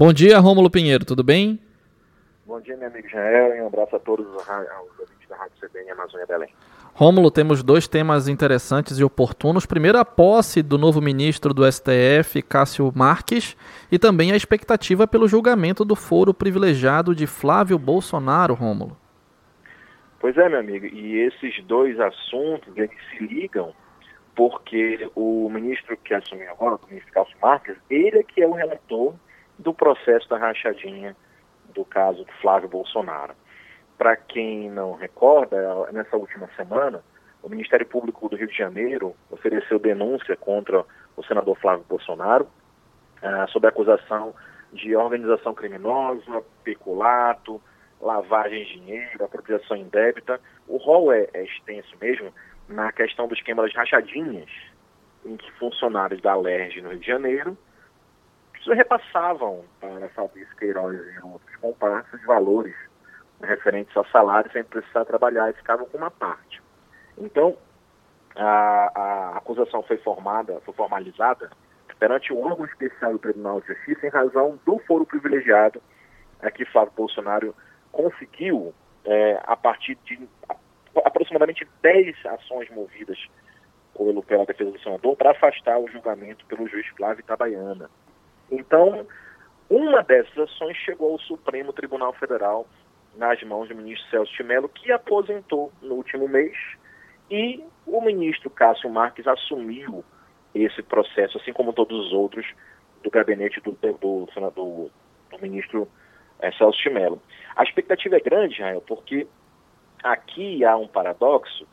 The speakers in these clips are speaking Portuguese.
Bom dia, Rômulo Pinheiro, tudo bem? Bom dia, meu amigo Jael, e um abraço a todos os ouvintes da Rádio CBN Amazônia Belém. Rômulo, temos dois temas interessantes e oportunos. Primeiro, a posse do novo ministro do STF, Cássio Marques, e também a expectativa pelo julgamento do foro privilegiado de Flávio Bolsonaro, Rômulo. Pois é, meu amigo, e esses dois assuntos, eles se ligam porque o ministro que assumiu agora, o ministro Cássio Marques, ele é que é o relator do processo da rachadinha do caso do Flávio Bolsonaro. Para quem não recorda, nessa última semana, o Ministério Público do Rio de Janeiro ofereceu denúncia contra o senador Flávio Bolsonaro ah, sob a acusação de organização criminosa, peculato, lavagem de dinheiro, apropriação indébita. O rol é, é extenso mesmo na questão do esquema das rachadinhas, em que funcionários da LERJ no Rio de Janeiro repassavam para Fabrício Queiroz e outros comparsas valores referentes ao salário sem precisar trabalhar e ficavam com uma parte. Então, a, a acusação foi formada, foi formalizada perante o órgão especial do Tribunal de Justiça em razão do foro privilegiado é, que Flávio Bolsonaro conseguiu é, a partir de aproximadamente 10 ações movidas pelo, pela defesa do senador para afastar o julgamento pelo juiz Flávio Itabaiana. Então, uma dessas ações chegou ao Supremo Tribunal Federal nas mãos do ministro Celso de Mello, que aposentou no último mês, e o ministro Cássio Marques assumiu esse processo, assim como todos os outros do gabinete do, do, do, do ministro é, Celso de Mello. A expectativa é grande, Israel, porque aqui há um paradoxo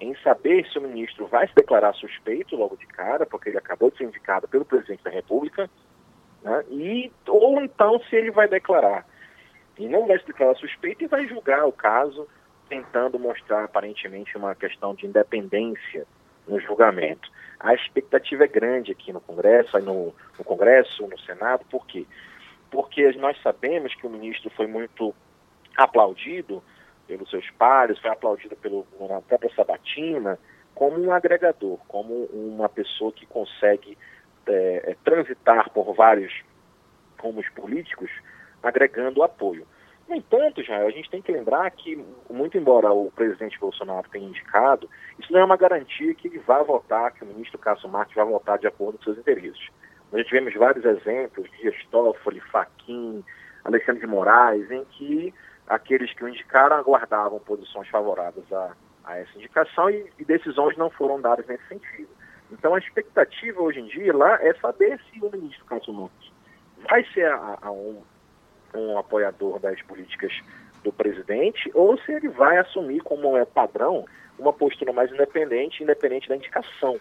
em saber se o ministro vai se declarar suspeito logo de cara, porque ele acabou de ser indicado pelo presidente da República, né, e, ou então se ele vai declarar e não vai declarar suspeito e vai julgar o caso, tentando mostrar aparentemente uma questão de independência no julgamento. A expectativa é grande aqui no Congresso, no, no Congresso, no Senado, por quê? Porque nós sabemos que o ministro foi muito aplaudido pelos seus pares, foi aplaudido pelo, na própria Sabatina, como um agregador, como uma pessoa que consegue é, é transitar por vários rumos políticos agregando apoio. No entanto, já a gente tem que lembrar que, muito embora o presidente Bolsonaro tenha indicado, isso não é uma garantia que ele vá votar, que o ministro Cássio Marques vai votar de acordo com seus interesses. Nós tivemos vários exemplos, Dias Toffoli, Faquim, Alexandre de Moraes, em que aqueles que o indicaram aguardavam posições favoráveis a, a essa indicação e, e, decisões não foram dadas nesse sentido. Então a expectativa hoje em dia lá é saber se o ministro Cássio Marques vai ser a, a um, um apoiador das políticas do presidente ou se ele vai assumir como é padrão uma postura mais independente, independente da indicação.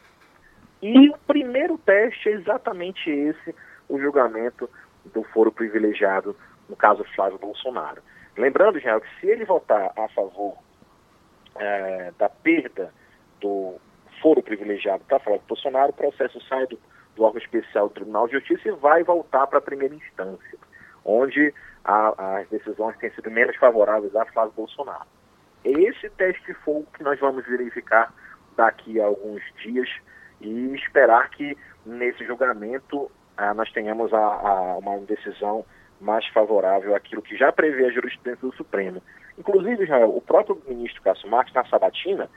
E o primeiro teste é exatamente esse, o julgamento do foro privilegiado, no caso Flávio Bolsonaro. Lembrando, Israel, que se ele votar a favor é, da perda do foro privilegiado para Flávio Bolsonaro, o processo sai do, do órgão especial do Tribunal de Justiça e vai voltar para a primeira instância onde a, as decisões têm sido menos favoráveis a Flávio Bolsonaro. Esse teste de fogo que nós vamos verificar daqui a alguns dias e esperar que nesse julgamento ah, nós tenhamos a, a, uma decisão mais favorável àquilo que já prevê a jurisprudência do Supremo. Inclusive, Israel, o próprio ministro Cássio Marques, na sabatina,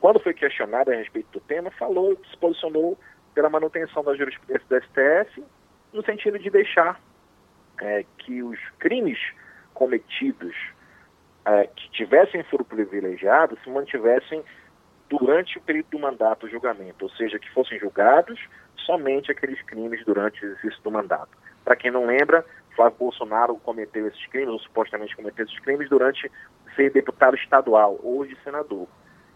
quando foi questionado a respeito do tema, falou, se posicionou pela manutenção da jurisprudência do STF, no sentido de deixar é, que os crimes cometidos é, que tivessem foro privilegiado se mantivessem durante o período do mandato o julgamento, ou seja, que fossem julgados somente aqueles crimes durante o exercício do mandato. Para quem não lembra, Flávio Bolsonaro cometeu esses crimes, ou supostamente cometeu esses crimes, durante ser deputado estadual, hoje senador.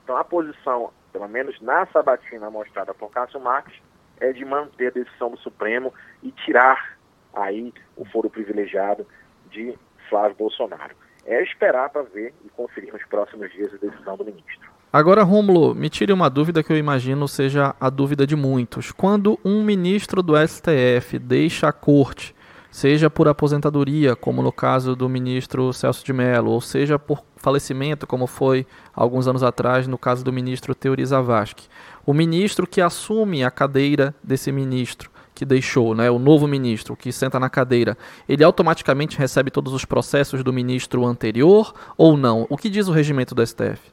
Então a posição, pelo menos na sabatina mostrada por Cássio Marques, é de manter a decisão do Supremo e tirar aí o foro privilegiado de Flávio Bolsonaro. É esperar para ver e conferir nos próximos dias a decisão do ministro. Agora, Rômulo, me tire uma dúvida que eu imagino seja a dúvida de muitos. Quando um ministro do STF deixa a corte, seja por aposentadoria, como no caso do ministro Celso de Mello, ou seja por falecimento, como foi alguns anos atrás no caso do ministro Teori Zavascki, o ministro que assume a cadeira desse ministro que deixou, né, o novo ministro que senta na cadeira, ele automaticamente recebe todos os processos do ministro anterior ou não? O que diz o regimento do STF?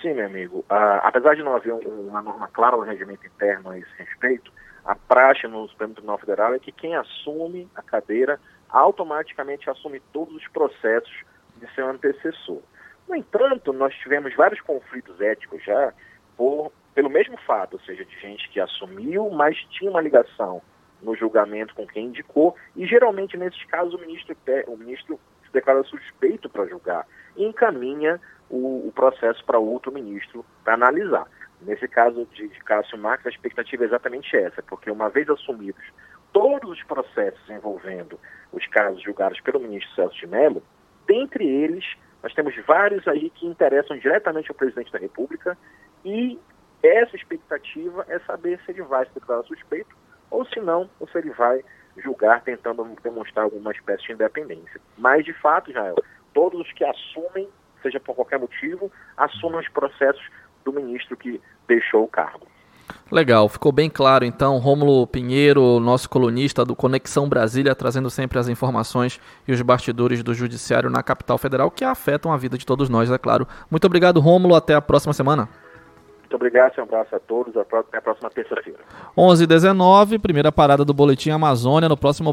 Sim, meu amigo. Uh, apesar de não haver um, uma norma clara no regimento interno a esse respeito, a praxe no Supremo Tribunal Federal é que quem assume a cadeira automaticamente assume todos os processos de seu antecessor. No entanto, nós tivemos vários conflitos éticos já por, pelo mesmo fato, ou seja, de gente que assumiu, mas tinha uma ligação no julgamento com quem indicou, e geralmente nesses casos o ministro, o ministro se declara suspeito para julgar e encaminha o, o processo para outro ministro para analisar. Nesse caso de, de Cássio Marques, a expectativa é exatamente essa, porque uma vez assumidos todos os processos envolvendo os casos julgados pelo ministro Celso de Mello, dentre eles nós temos vários aí que interessam diretamente ao presidente da República e essa expectativa é saber se ele vai se declarar suspeito ou se não, ou se ele vai julgar tentando demonstrar alguma espécie de independência. Mas, de fato, Israel, todos os que assumem, seja por qualquer motivo, assumem os processos do ministro que deixou o cargo. Legal, ficou bem claro então. Rômulo Pinheiro, nosso colunista do Conexão Brasília, trazendo sempre as informações e os bastidores do Judiciário na capital federal que afetam a vida de todos nós, é claro. Muito obrigado, Rômulo. Até a próxima semana. Muito obrigado, um abraço a todos. Até a próxima terça-feira. 11h19, primeira parada do Boletim Amazônia. No próximo